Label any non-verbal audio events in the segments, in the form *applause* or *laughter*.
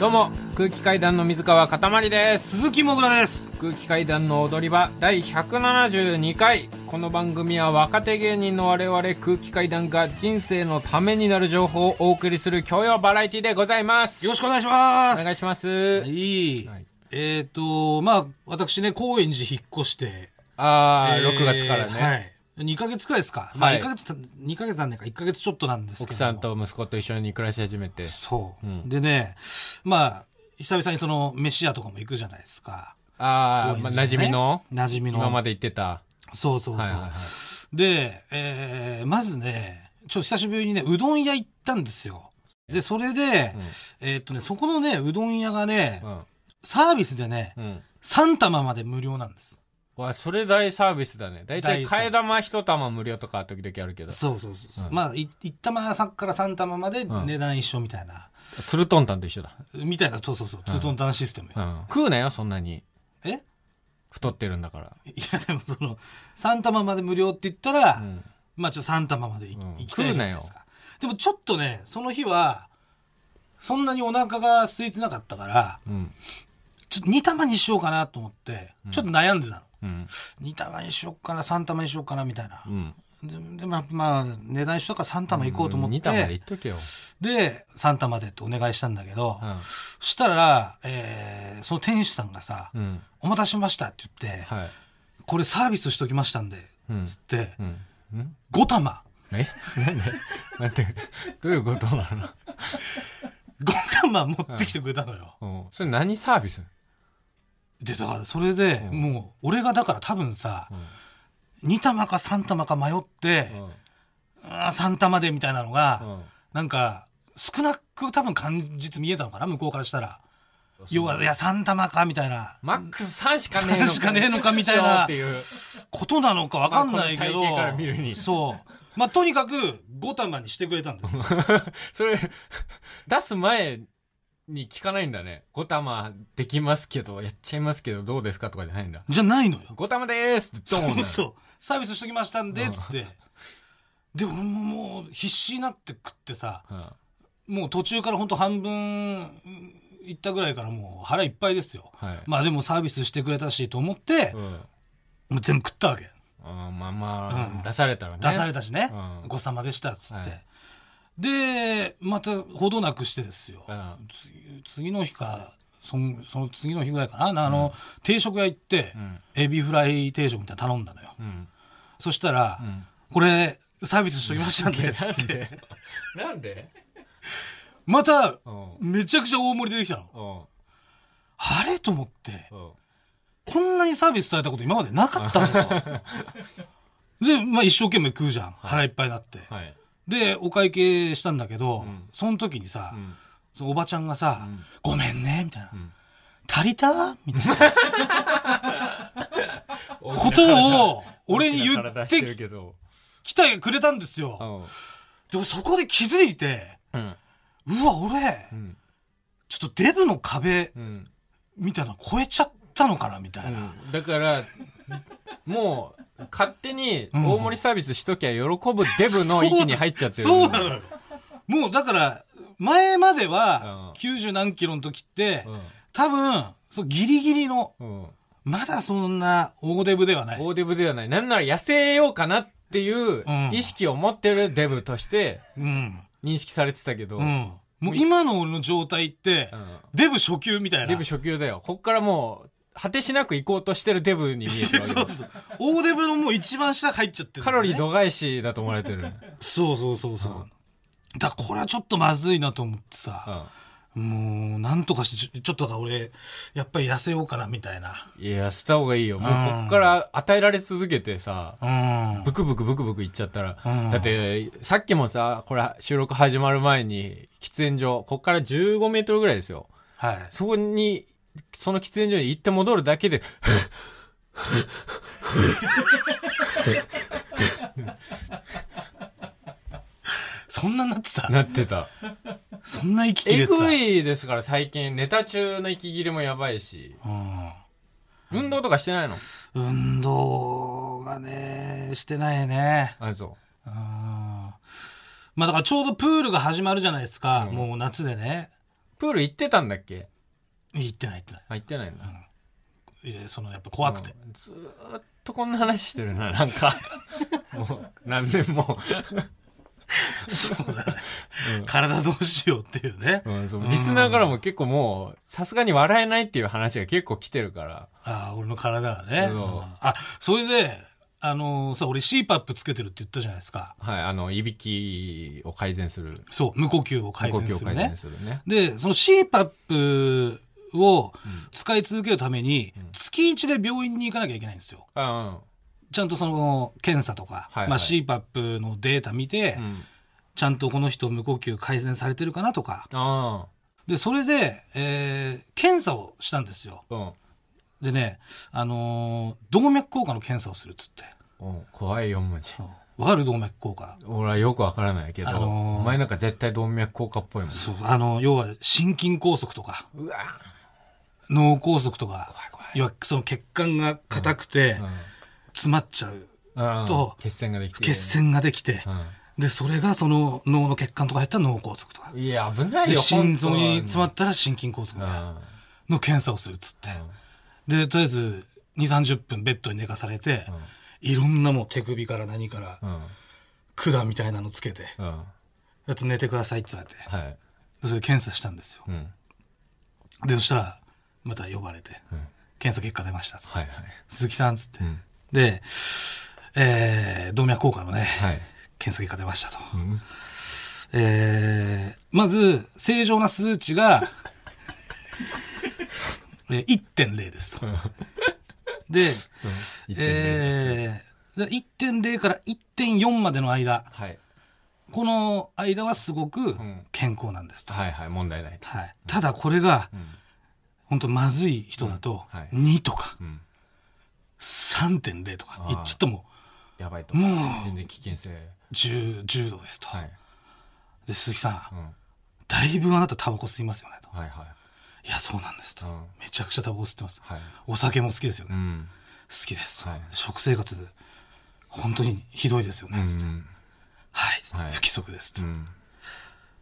どうも空気階段の水川かたまりです。鈴木もぐらです。空気階段の踊り場第172回。この番組は若手芸人の我々空気階段が人生のためになる情報をお送りする教養バラエティでございます。よろしくお願いします。お願いします、いい、はい。えっ、とまあ私ね高円寺引っ越して。ああ、えー6月からね、はい2ヶ月くらいですか、まあはい。1ヶ月2ヶ月なんねか。1ヶ月ちょっとなんですけど奥さんと息子と一緒に暮らし始めて。そう、うん。でねまあ久々にその飯屋とかも行くじゃないですか。ああ、まあ、馴染みの？馴染みの。今まで言ってた。そうそうそう、はいはいはい。で、えーまずねちょっと久しぶりにねうどん屋行ったんですよ。でそれで、えーっとねそこのねうどん屋がね、うん。サービスでねうん。うん3玉まで無料なんですわそれ大サービスだね。大体替え玉一玉無料とか時々あるけど。そうそうそうそう、うん。まあい1玉さから3玉までうん。値段一緒みたいな、ツルトンタンと一緒だ、みたいな。そうそうそう。ツートンタンシステムよ、うん、食うなよそんなに。え？太ってるんだから。いやでもその3玉まで無料って言ったら、うん。まあちょっと3玉までい、うん。行きたいじゃないですか。でもちょっとねその日はそんなにお腹が空いてなかったからうん。ちょっと2玉にしようかなと思って、ちょっと悩んでたのうん。2玉にしようかな3玉にしようかなみたいな。う、ん。ででまあ、まあ値段一緒だから3玉行こうと思って、2玉でいっとけよ、で3玉でってお願いしたんだけど、うん。そしたら、えーその店主さんがさ、うん。お待たせしましたって言って、はい。これサービスしときましたんで、うん。つって、うん。うん。5玉。え？なんでなどういうことなの？5玉持ってきてくれたのよ。うん。それ何サービス？で、だからそれで、うん。もう、俺がだから多分さう、ん。2玉か3玉か迷って、あー3玉でみたいなのが、うん。なんか、少なく多分感じて見えたのかな向こうからしたら。要は、いや、3玉かみたいな。マックス3しかねえのか3しかねえのかみたいなっていう。ことなのかわかんないけど、そう。まあ、とにかく5玉にしてくれたんです。*laughs* それ出す前に聞かないんだね5玉できますけどやっちゃいますけどどうですかとかじゃないんだじゃないのよ。5玉でーすってドーンだよそう。サービスしときましたんで、うんつって。で、俺ももう必死になって食ってさ、うんもう途中からほんと半分うんいったぐらいからもう腹いっぱいですよ。はいまあでもサービスしてくれたしと思って、うんもう全部食ったわけ。あーまあまあ、うん出されたらね出されたしね。うんごちそうさまでした、つって。はいで、またほどなくしてですよ。うん。次次の日か、そんその次の日ぐらいかな、あの、定食屋行って、うん。エビフライ定食みたいなの頼んだのよ。うん。そしたら、うん。これ、サービスしときましたんで、つなんって。で？なんで？また、うん。めちゃくちゃ大盛り出てきたの。うん。あれ？と思って、うん。こんなにサービスされたこと今までなかったのか。*laughs* で、まあ一生懸命食うじゃん。腹いっぱいになって。はいで、お会計したんだけど、うん。その時にさ、うん。そのおばちゃんがさ、うん。ごめんね、みたいな。ん。足りた？みたいな。ことを俺に言ってるてけど。きてくれたんですよ。うん。でもそこで気づいて、うん。うわ、俺う、ん。ちょっとデブの壁うん。みたいなの超えちゃったのかな、みたいな。うん。だからもう勝手に大盛りサービスしときゃ喜ぶデブの域に入っちゃってる。そうなのよ。もうだから、前まではうん。90何キロの時って、うん。多分、そうギリギリの、うん。まだそんな大デブではない。大デブではない。なんなら痩せようかなっていううん。意識を持ってるデブとしてうん。認識されてたけど、うん。もう今の俺の状態って、うん。デブ初級みたいな。デブ初級だよ。こっからもう果てしなく行こうとしてるデブに見えてるわけ *laughs* そうだそう。大デブのもう一番下入っちゃってる、カロリー度外視だと思われてる、そうそうそうそう。だからこれはちょっとまずいなと思ってさ、もうなんとかしてちょ、ちょっとだから俺、やっぱり痩せようかなみたいな。いや捨てた方がいいよもうこっから与えられ続けてさ、うん。ブクブクブクブクいっちゃったら、うんだって、さっきもさ、これ収録始まる前に、喫煙所、こっから15メートルぐらいですよ。はい。そこに、その喫煙所に行って戻るだけで、*laughs* そんななってた？なってた。そんな息切えれてた？ぐいですから最近、ネタ中の息切れもやばいし。うん。運動とかしてないの？運動がね、してないね。あ、そうん。まあだからちょうどプールが始まるじゃないですか。うんもう夏でね。プール行ってたんだっけ？行ってない行ってない。あ、行ってないんだ。いやその、やっぱ怖くて。うんずーっとこんな話してるな、*laughs* なんか。もう、何年も。そうだね。*laughs* 体どうしようっていうね。うん、そうリスナーからも結構もう、さすがに笑えないっていう話が結構来てるから。ああ、俺の体がね。そううんあ、それで、あのーさ、俺 CPAP つけてるって言ったじゃないですか。はい、あの、いびきを改善する。そう、無呼吸を改善する呼吸を改善。するね。で、その CPAP を使い続けるために、月1で病院に行かなきゃいけないんですよ。あちゃんとその検査とか、はいはいまあ、CPAP のデータ見て、うん。うん。ちゃんとこの人無呼吸改善されてるかなとか。あで、それで、えー検査をしたんですよ。あ。うん。でね、あのー動脈硬化の検査をするっつって。うん怖い4文字。わかる動脈硬化。俺はよくわからないけど、あのーお前なんか絶対動脈硬化っぽいもん。そう、あの、要は心筋梗塞とか、うわ脳梗塞とか、要はその血管が硬くて、うん詰まっちゃう。うん。と血栓ができて。血栓ができて、で、それがその脳の血管とか入ったら脳梗塞とか。うん。いや、危ないで、よ、心臓に本詰まったら心筋梗塞み当たいなの検査をするっつって。うんで、とりあえず、2、30分ベッドに寝かされて、いろんなもう手首から何から。管みたいなのつけて、うん。あと寝てくださいって言われて、はい。でそれ検査したんですよ。うん。で、そしたら、また呼ばれて、うん検査結果出ましたっつって。はいはい。鈴木さんっつって。うん。で、えー、動脈硬化のね、はい。検査結果出ましたと。うん。えー、まず、正常な数値が、*laughs* えー1.0ですと。で、えー、で1.0から1.4までの間、はい。この間はすごくん健康なんですと。はいはい、問題ないと。はい、ただこれが、うん。本当まずい人だとうんはい、2とかうん。3.0とかいっちゃってもやばいと。もう全然危険性。10、10度ですと。はい。で、鈴木さん、うん。だいぶあなたタバコ吸いますよねと。はいはい。いや、そうなんですと。うんめちゃくちゃタバコ吸ってます。はい。お酒も好きですよね。うん。好きですと、はい食生活、本当にひどいですようね。ん。はい、はい不規則ですと。うん。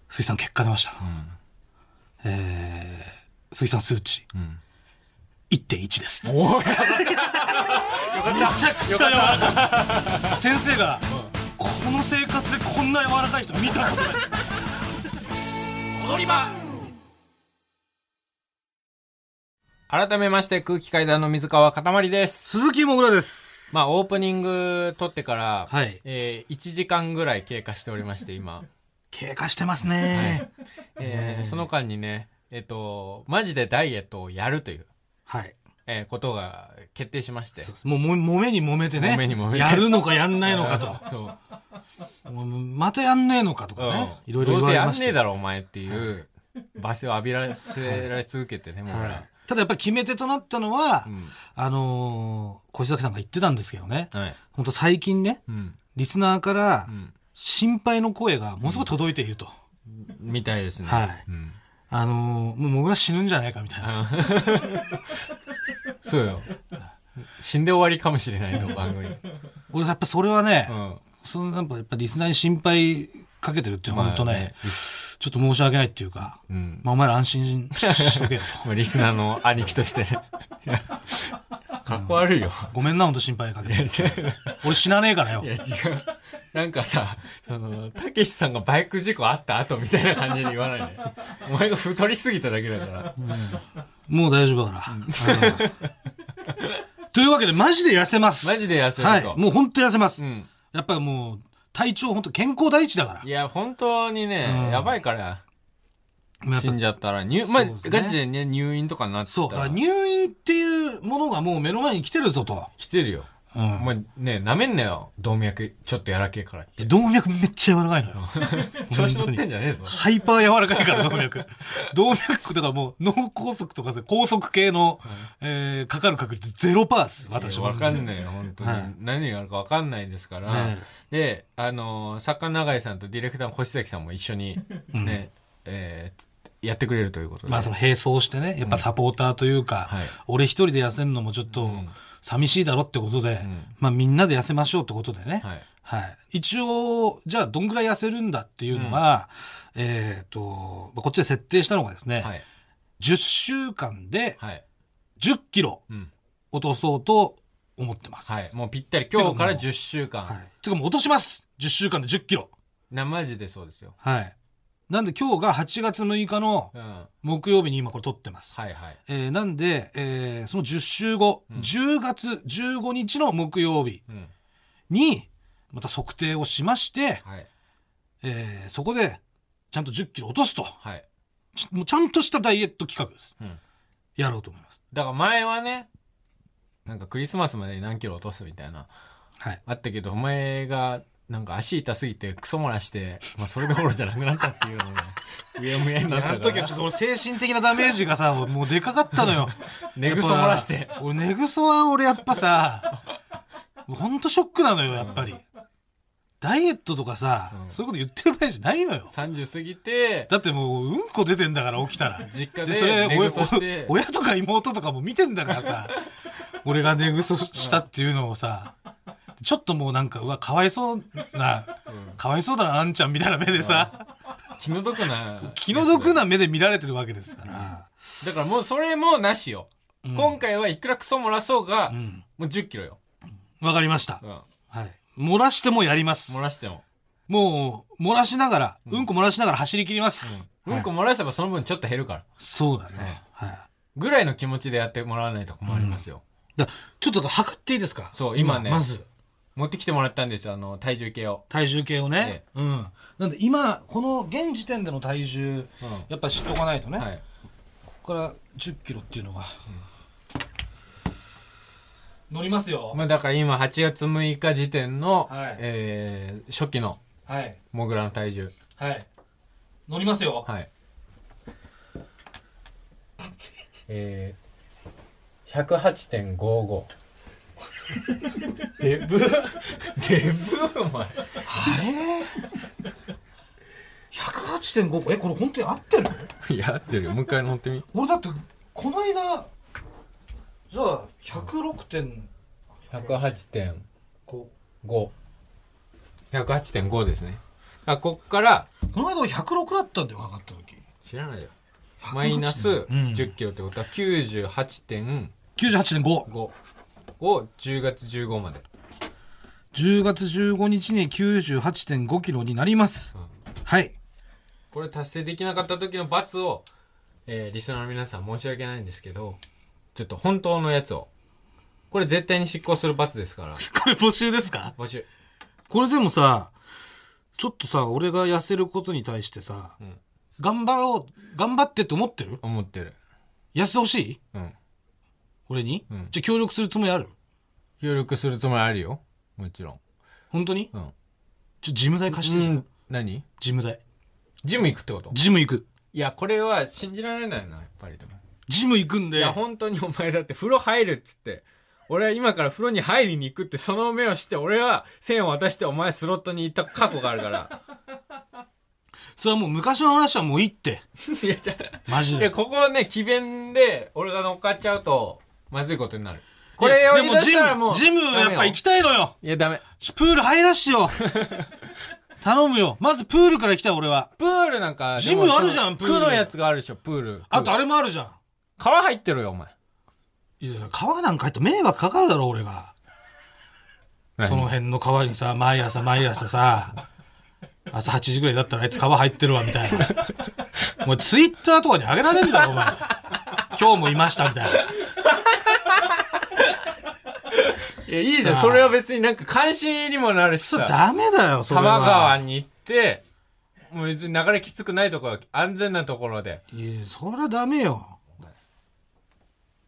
鈴木さん結果出ました。うん。えー、鈴木さん数値、うん。1.1です。めおいちゃくちゃ柔らかい。先生が、この生活でこんな柔らかい人見たことない。踊り場 *laughs* 改めまして空気階段の水川かたまりです。鈴木もぐらです。まあオープニング撮ってから、はいえー、1時間ぐらい経過しておりまして今、経過してますね。えーその間にね、えっ、と、マジでダイエットをやるという、はい。えーことが決定しまして。もうも、もめに揉めてね。揉めに揉めてやるのかやんないのかと。*laughs* そう。もうまたやんねえのかとかね。いろいろどうせやんねえだろお前っていう罵声を浴びらせられ続けてね、もう俺はいただやっぱり決め手となったのは、うん。あのー小石崎さんが言ってたんですけどね。はい。本当最近ね、うん。リスナーからうん。心配の声がものすごく届いていると。みたいですね。はいうん。あのーもうもぐら死ぬんじゃないかみたいな。そうよ。死んで終わりかもしれないと、番組。*laughs* 俺やっぱそれはね、うん。そのやっぱやっぱリスナーに心配かけてるっていうのは本当ね、ちょっと申し訳ないっていうか、うん。まあお前ら安心しとけよ *laughs* リスナーの兄貴として *laughs* かっこ悪いよ。ごめんな、本当心配かけて。俺死なねえからよい。や、違う。なんかさ、その、たけしさんがバイク事故あった後みたいな感じで言わないで。お前が太りすぎただけだから。もう大丈夫だから。うんというわけで、マジで痩せます。マジで痩せるとはい。もう本当痩せます。うん。やっぱりもう、体調本当健康第一だからい。や、本当にね、うんやばいから、やっぱ死んじゃったら、入、まあ、そうですねガチでね、入院とかになってたそう。だからら、入院っていうものがもう目の前に来てるぞと。来てるよ。うんお前ね、舐めんなよ。動脈、ちょっとやらけえから。動脈めっちゃ柔らかいのよ。*laughs* 調子乗ってんじゃねえぞ。ハイパー柔らかいから、動脈。*laughs* 動脈、だからもう脳梗塞とかさ高速系の、えー、かかる確率ゼロパーです。私は。わかんないよ、本当に。はい何があるかわかんないですから。ねで、あのー作家永井さんとディレクターの星崎さんも一緒にね、えーやってくれるということで。まあその並走してね、やっぱサポーターというか、はい俺一人で痩せるのもちょっとうん寂しいだろってことで、んまあみんなで痩せましょうってことでね、はい。はい。一応、じゃあどんぐらい痩せるんだっていうのは、えっ、と、まあこっちで設定したのがですね、はい。10週間ではい。10キロうん。落とそうと思ってます。はい。もうぴったり。今日からてかもう10週間。はい。てかもう落とします。10週間で10キロ。な、マジでそうですよ。はい。なんで今日が8月6日のうん。は木曜日に今これ撮ってます。いはい。えーなんで、えーその10週後、うん10月15日の木曜日うん。に、また測定をしまして、はい。えーそこで、ちゃんと10キロ落とすと。はい。ちもうちゃんとしたダイエット企画です。うん。やろうと思います。だから前はね、なんかクリスマスまでに何キロ落とすみたいな、はい。あったけど、お前が、なんか足痛すぎてクソ漏らして、まあそれどころじゃなくなったっていうのが、うやむやになったかあの時はちょっと精神的なダメージがさ、もうでかかったのよ。寝ぐそ漏らして。俺、寝ぐそは俺やっぱさ、もうほんとショックなのよ、やっぱり。ダイエットとかさ、うんそういうこと言ってる場合じゃないのよ。30過ぎて、だってもう、うんこ出てんだから、起きたら。実家で、それ、で寝ぐそして、お親とか妹とかも見てんだからさ、俺が寝ぐそしたっていうのをさ、ちょっともうなんか、うわ、かわいそうな、うんかわいそうだな、あんちゃんみたいな目でさ、気の毒な。*laughs* 気の毒な目で見られてるわけですから。だからもうそれもなしよ。うん今回はいくらクソ漏らそうが、うん。もう10キロよ。わかりましたう。ん。はい。漏らしてもやります漏。らしても。もう、漏らしながら、うんこ漏らしながら走り切ります。うんこはい漏らせばその分ちょっと減るから。そうだね。はい。ぐらいの気持ちでやってもらわないと困りますよ。だちょっと測っていいですか？そう今ねまず、持ってきてもらったんですよ、あの、体重計を。体重計をね。うん。なんで今、この現時点での体重、うやっぱ知っとかないとね。ん。はい。ここから10キロっていうのが。乗りますよ。まあだから今8月6日時点の、はいえー、初期のはい。モグラの体重。はい。乗りますよ。はい。えー、108.55。*laughs* デブ、デブお前。あれ ?108.5 え、これ本当に合ってる？いや、合ってるよ。もう一回乗ってみ。俺だって、この間、じゃあ、106.5。108.5。108.5ですね。あ、こっから、この間俺106だったんだよ、測った時。知らないよ。マイナスうん10キロってことは98.5 98.5。を10月15まで。10月15日に98.5キロになります。うんはい。これ達成できなかった時の罰を、えーリスナーの皆さん申し訳ないんですけど、ちょっと本当のやつを。これ絶対に執行する罰ですから。*laughs* これ募集ですか？募集。これでもさ、ちょっとさ、俺が痩せることに対してさ、うん頑張ろう、頑張ってって思ってる？思ってる。痩せてほしい？うん。俺に、うんじゃあ協力するつもりある？協力するつもりあるよ。もちろん。本当に？うん。ちょ、ジム代貸して、うん。何？ジム代。ジム行くってこと？ジム行く。いや、これは信じられないな、やっぱりでも。ジム行くんで。いや、本当にお前だって風呂入るっつって。俺は今から風呂に入りに行くってその目をして、俺は線を渡してお前スロットに行った過去があるから。それはもう昔の話はもういいって。*laughs* いや、じゃいや、マジで。ここはね、奇弁で俺が乗っかっちゃうと、まずいことになる。これを言い出でもジしたらもう。ム、ジムやっぱ行きたいのよ。いや、ダメ。プール入らしよ。*laughs* 頼むよ。まずプールから行きたい俺は。プールなんか、ジムあるじゃんプール区のやつがあるでしょ、プール。あとあれ。れもあるじゃん。川入ってるよ、お前。いや、川なんか入ったら迷惑かかるだろ、俺が。その辺の川にさ、毎朝毎朝さ、朝8時ぐらいだったらあいつ川入ってるわ、みたいな。もうツイッターとかに上げられんだろ、お前。今日もいました、みたいな。いや、いいじゃん。さあそれは別になんか監視にもなるしそれさ。ダメだよ、それは。多摩川に行って、もう別に流れきつくないところ、安全なところで。いや、それはダメよ。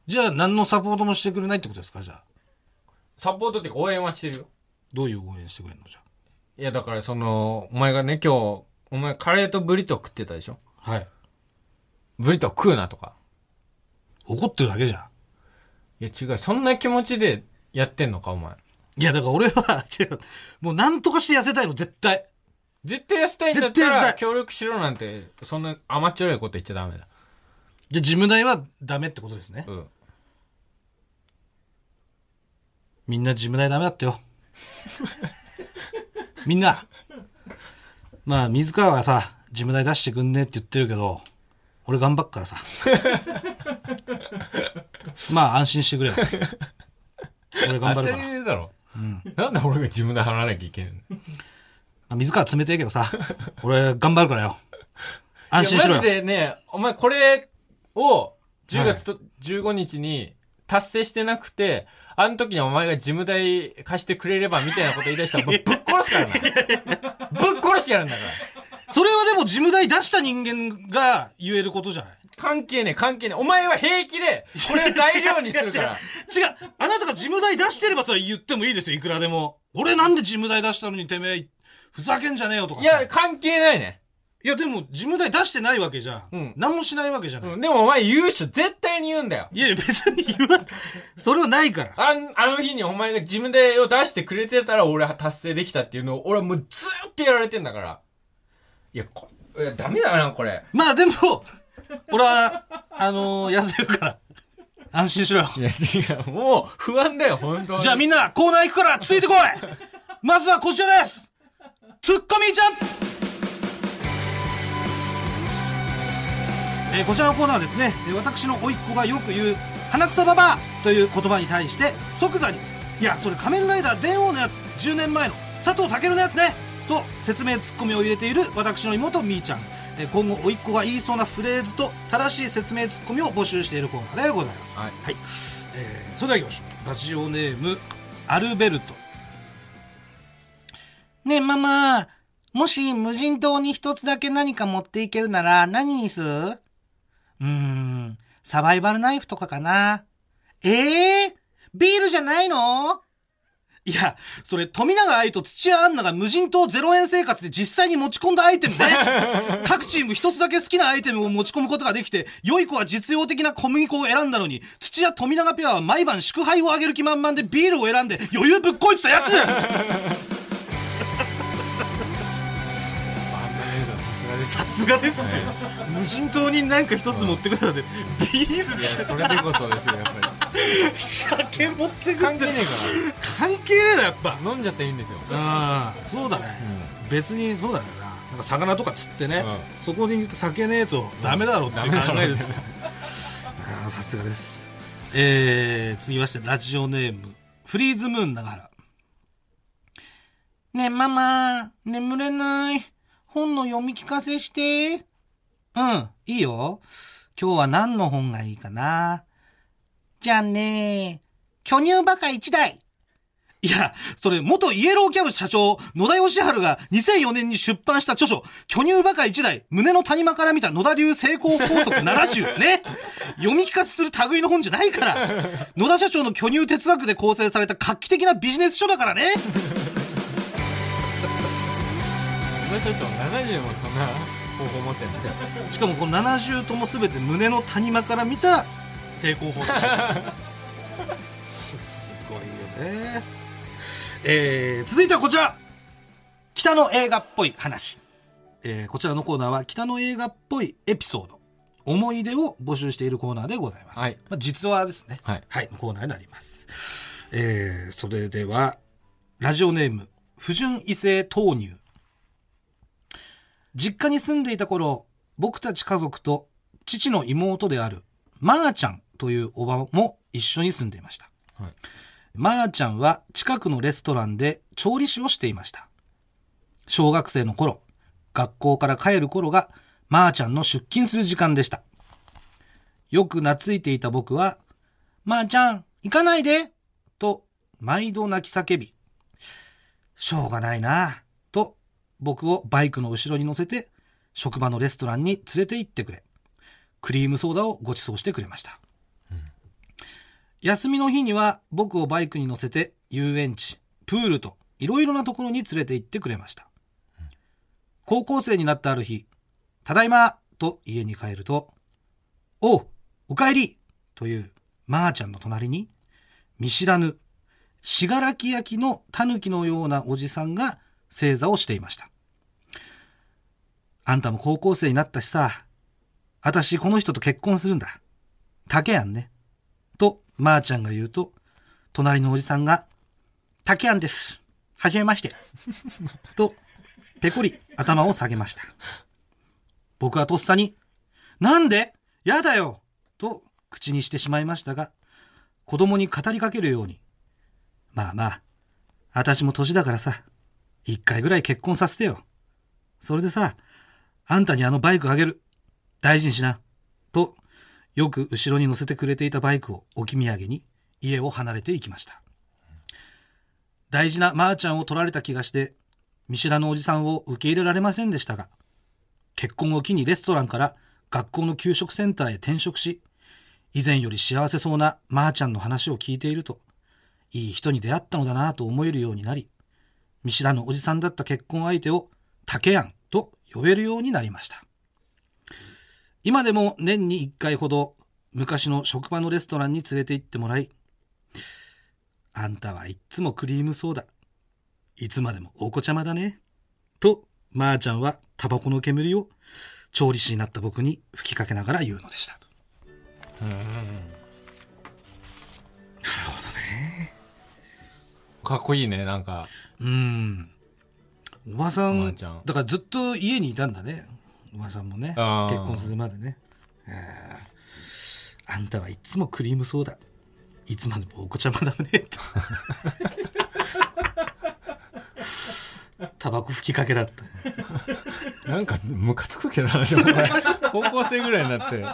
じゃあ、何のサポートもしてくれないってことですか、じゃあ。サポートっていうか応援はしてるよ。どういう応援してくれるの、じゃいや、だからその、お前がね、今日、お前カレーとブリトー食ってたでしょ？あ。はい。ブリトー食うなとか。怒ってるだけじゃん。いや、違う。そんな気持ちでやってんのか、お前。いや、だから俺は、*laughs* 違う。もう何とかして痩せたいの、絶対。絶対痩せたいんだったら、絶対痩せたい協力しろなんて、そんな甘っちょろいこと言っちゃダメだ。じゃあ、ジム代はダメってことですね。うん。みんなジム代ダメだったよ。*laughs* みんな、まあ、水川はさ、事務代出してくんねって言ってるけど、俺頑張っからさ。*laughs* まあ、安心してくれよ。俺頑張当たりるから。前だろ。なんで俺が自分で払わなきゃいけないの？まあ水川冷てえけどさ、俺頑張るからよ。安心しろよマジ。でね、お前これを10月と15日に達成してなくて、あの時にお前が事務代貸してくれればみたいなこと言い出したらぶっ殺すからな。ぶっ殺してやるんだから。それはでも事務代出した人間が言えることじゃない？関係ねえ、関係ねえ。お前は平気で、これを材料にするから。違うあなたが事務代出してればそれ言ってもいいですよ、いくらでも。俺なんで事務代出したのにてめえ、ふざけんじゃねえよとかさ。いや、関係ないね。いやでも事務代出してないわけじゃん。うん何もしないわけじゃない。うん、でもお前言うっしょ。絶対に言うんだよ。いやいや別に言わん。*laughs* それはないから。あん、あの日にお前が自分でを出してくれてたら俺は達成できたっていうのを俺はもうずーっとやられてんだから。いや、こいやダメだな、これ。まあでも、俺は、あのー、痩せるから。安心しろよ。いや、違う。もう不安だよ、本当に。じゃあみんなコーナー行くからついてこいまずはこちらですツッコミジャンプえーこちらのコーナーはですね、えー私の甥っ子がよく言う鼻くそババアという言葉に対して即座にいやそれ仮面ライダー電王のやつ10年前の佐藤健のやつねと説明ツッコミを入れている私の妹みーちゃん。えー今後甥っ子が言いそうなフレーズと正しい説明ツッコミを募集しているコーナーでございます。はい。えーそれでは行きましょう。ラジオネームアルベルト。ねえママもし無人島に一つだけ何か持っていけるなら何にする？うーん。サバイバルナイフとかかな。ええビールじゃないの？いや、それ、富永愛と土屋アンナが無人島0円生活で実際に持ち込んだアイテムね。*laughs* 各チーム一つだけ好きなアイテムを持ち込むことができて、良い子は実用的な小麦粉を選んだのに、土屋富永ペアは毎晩祝杯をあげる気満々でビールを選んで余裕ぶっこいてたやつさんさすがです。さすがですよ。無人島になんか一つ持ってくるなんて、ビールいや、それでこそですよ、やっぱ酒持ってり。くる関係ね関係ねえな、やっぱ。えから。飲んじゃっていいんですよ。ああ、そうだね。別にそうだよな。なんか魚とか釣ってね、うんそこに酒ねえとダメだろうっていう考えですよね。*laughs* ああ、さすがです。えー、続きまして、ラジオネーム、フリーズムーン長原。ねえ、ママ、眠れない。本の読み聞かせして。うん、いいよ。今日は何の本がいいかな。じゃあね、巨乳バカ一台。いや、それ、元イエローキャブ社長、野田義治が2004年に出版した著書、巨乳バカ一台、胸の谷間から見た野田流成功法則70ね。読み聞かせする類の本じゃないから。野田社長の巨乳哲学で構成された画期的なビジネス書だからね。今社長70もそんな方法持ってんだよ。しかもこの70とも全て胸の谷間から見た成功法則。すごいよね。えー、続いてはこちら。北の映画っぽい話。えー、こちらのコーナーは北の映画っぽいエピソード、思い出を募集しているコーナーでございます。はいまあ、実話ですね。はいはい、のコーナーになります。えー、それでは、ラジオネーム、不純異性豆乳。実家に住んでいた頃、僕たち家族と父の妹である、まーちゃんというおばも一緒に住んでいました。はいまーちゃんは近くのレストランで調理師をしていました。小学生の頃、学校から帰る頃が、まーちゃんの出勤する時間でした。よく懐いていた僕は、まーちゃん、行かないでと、毎度泣き叫び、しょうがないなと、僕をバイクの後ろに乗せて、職場のレストランに連れて行ってくれ、クリームソーダをご馳走してくれました。休みの日には僕をバイクに乗せて遊園地、プールといろいろなところに連れて行ってくれました。高校生になったある日、ただいまと家に帰ると、おう、おかえりというまーちゃんの隣に、見知らぬ、しがらき焼の狸のようなおじさんが正座をしていました。あんたも高校生になったしさ、あたしこの人と結婚するんだ。竹やんね。と、まーちゃんが言うと、隣のおじさんが、竹やんです。はじめまして。と、ぺこり頭を下げました。僕はとっさに、なんで？やだよと口にしてしまいましたが、子供に語りかけるように、まあまあ、私も年だからさ、一回ぐらい結婚させてよ。それでさ、あんたにあのバイクあげる。大事にしな。と、よく後ろに乗せてくれていたバイクを置き土産に家を離れていきました。大事なまーちゃんを取られた気がして、見知らぬおじさんを受け入れられませんでしたが、結婚を機にレストランから学校の給食センターへ転職し、以前より幸せそうなまーちゃんの話を聞いていると、いい人に出会ったのだなと思えるようになり、見知らぬおじさんだった結婚相手を竹やんと呼べるようになりました。今でも年に1回ほど昔の職場のレストランに連れて行ってもらい、あんたはいっつもクリームソーダ。いつまでもお子ちゃまだね。と、まーちゃんはタバコの煙を調理師になった僕に吹きかけながら言うのでした。かっこいいね、なんか。うん。おばさん、おばあちゃんだからずっと家にいたんだね。おばさんもね。結あー婚するまでね。えーあんたはいつもクリームソーダ。いつまでもお子ちゃまだね。と *laughs* タバコ吹きかけられた。なんか、ムカつくけどな、でも俺 *laughs* 高校生ぐらいになって、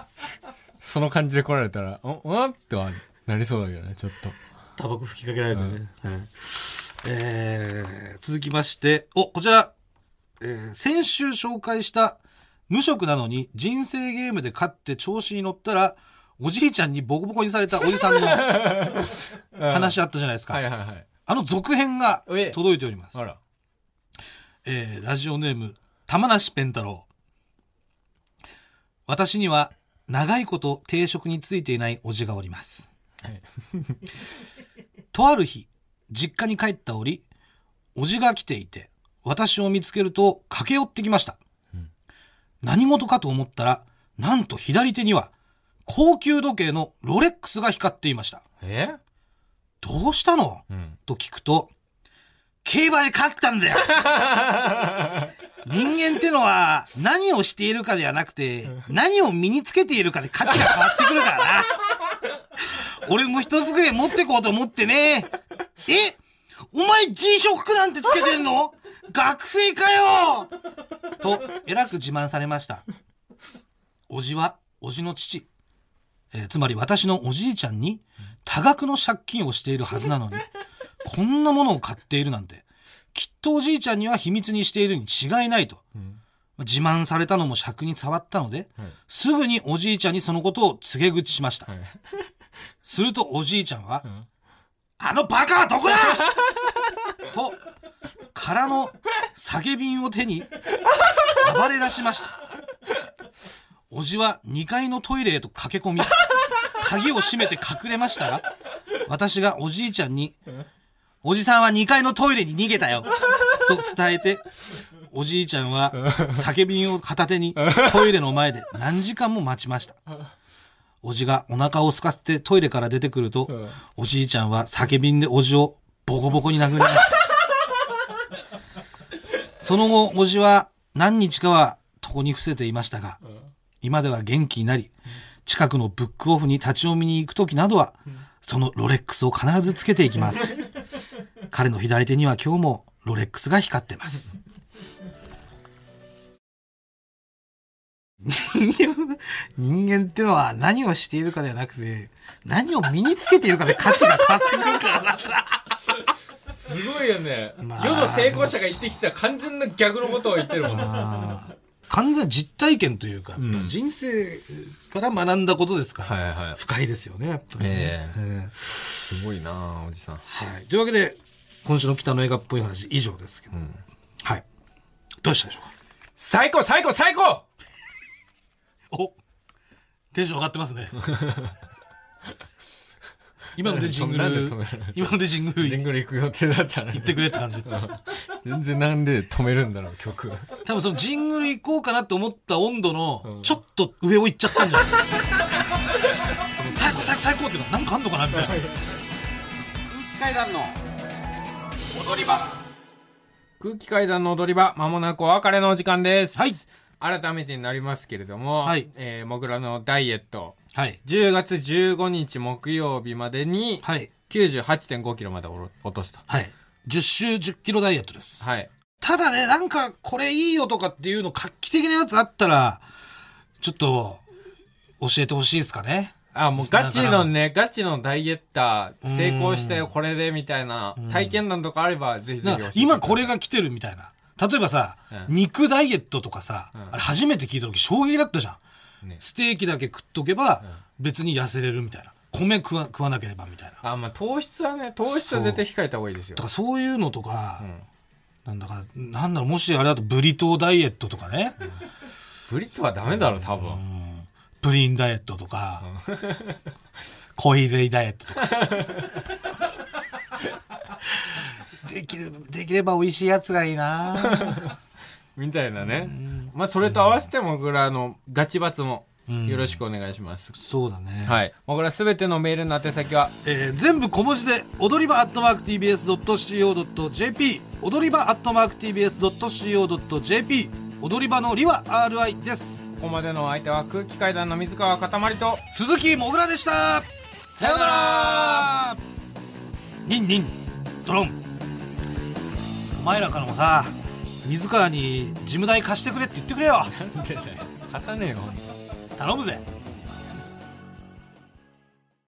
その感じで来られたら、お、おってはなりそうだけどね、ちょっと。タバコ吹きかけられたね。はいえー続きまして、お、こちら、えー先週紹介した無職なのに人生ゲームで勝って調子に乗ったら、おじいちゃんにボコボコにされたおじさんの *laughs* 話あったじゃないですか。はいはいはい。あの続編がえ届いております。あら。えーラジオネーム、玉梨ペン太郎。私には長いこと定職についていないおじがおります。はいとある日、実家に帰った折、おじが来ていて、私を見つけると駆け寄ってきました。うん何事かと思ったら、なんと左手には高級時計のロレックスが光っていました。え？どうしたの？うん。と聞くと、競馬で勝ったんだよ *laughs* 人間ってのは何をしているかではなくて、何を身につけているかで価値が変わってくるからな。*laughs* 俺も一つぐらい持ってこうと思ってね。えお前 G ショックなんてつけてんの？学生かよと、えらく自慢されました。おじは、おじの父。えーつまり私のおじいちゃんに多額の借金をしているはずなのに、こんなものを買っているなんて、きっとおじいちゃんには秘密にしているに違いないと。うん。自慢されたのも尺に触ったので、はい。すぐにおじいちゃんにそのことを告げ口しました。はい。するとおじいちゃんは、んあのバカはどこだ?と、空の下げ瓶を手に暴れ出しました。おじは2階のトイレへと駆け込み、鍵を閉めて隠れましたが、私がおじいちゃんに、おじさんは2階のトイレに逃げたよ、と伝えて、おじいちゃんは酒瓶を片手にトイレの前で何時間も待ちました。おじがお腹を空かせてトイレから出てくると、うんおじいちゃんは酒瓶でおじをボコボコに殴りました。*laughs* その後、おじは何日かは床に伏せていましたが、今では元気になり、近くのブックオフに立ち読みに行くときなどは、そのロレックスを必ずつけていきます。彼の左手には今日もロレックスが光ってます。人間、人間ってのは何をしているかではなくて、何を身につけているかで価値が変わってくるからな。すごいよね。まあ世の成功者が言ってきた完全な逆のことを言ってるもんね。あー完全実体験というか、うん人生から学んだことですから、はいはい。深いですよね、やっぱりね、えええすごいなあおじさん。はい。というわけで、今週の北の映画っぽい話以上ですけど、んはい。どうしたでしょうか？最高最高最高おテンション上がってますね。*laughs* 今のでジングルなんで止める、今のでジングルジングル行く予定だったら、言ってくれって感じ。全然なんで止めるんだろう、曲。多分そのジングル行こうかなって思った温度うのん、ちょっと上を行っちゃったんじゃない？その最高最高最高っていうのはなんかあんのかなみたいな。空気階段の踊り場空気階段の踊り場、まもなくお別れのお時間です。はい改めてになりますけれども、はいえー、もぐらのダイエット、はい。10月15日木曜日までに、はい。98.5キロまで落とすと。はい。10週10キロダイエットです。はい。ただね、なんか、これいいよとかっていうの画期的なやつあったら、ちょっと、教えてほしいですかね。あ、もうガチのね、ガチのダイエッター、成功したよ、これで、みたいな、体験談とかあれば、ぜひぜひ。今これが来てるみたいな。例えばさ、うん肉ダイエットとかさ、うんあれ初めて聞いた時衝撃だったじゃん。ねステーキだけ食っとけば、別に痩せれるみたいな。米食わ食わなければみたいな。あ、まあ糖質はね、糖質は絶対控えた方がいいですよと。かそういうのとか、うんなんだか、なんだろう、もしあれだとブリトーダイエットとかね、ブリッツはダメだろ、多分。うんプリンダイエットとか、コイゼイダイエットとか。*laughs* できる、できれば美味しいやつがいいな。*laughs* みたいなね。まあ、それと合わせて、もぐらのガチバツも、うん。よろしくお願いします。そうだね。はい。もぐらすべてのメールの宛先は、えー全部小文字で踊り場アットマーク TBS.CO.JP 踊り場アットマーク TBS.CO.JP 踊り場のりは RI です。ここまでのお相手は空気階段の水川かたまりと、鈴木もぐらでした。さようなら。ニンニンドロン。お前らからもさ水川にジム代貸してくれって言ってくれよ。貸さねえよ。頼むぜ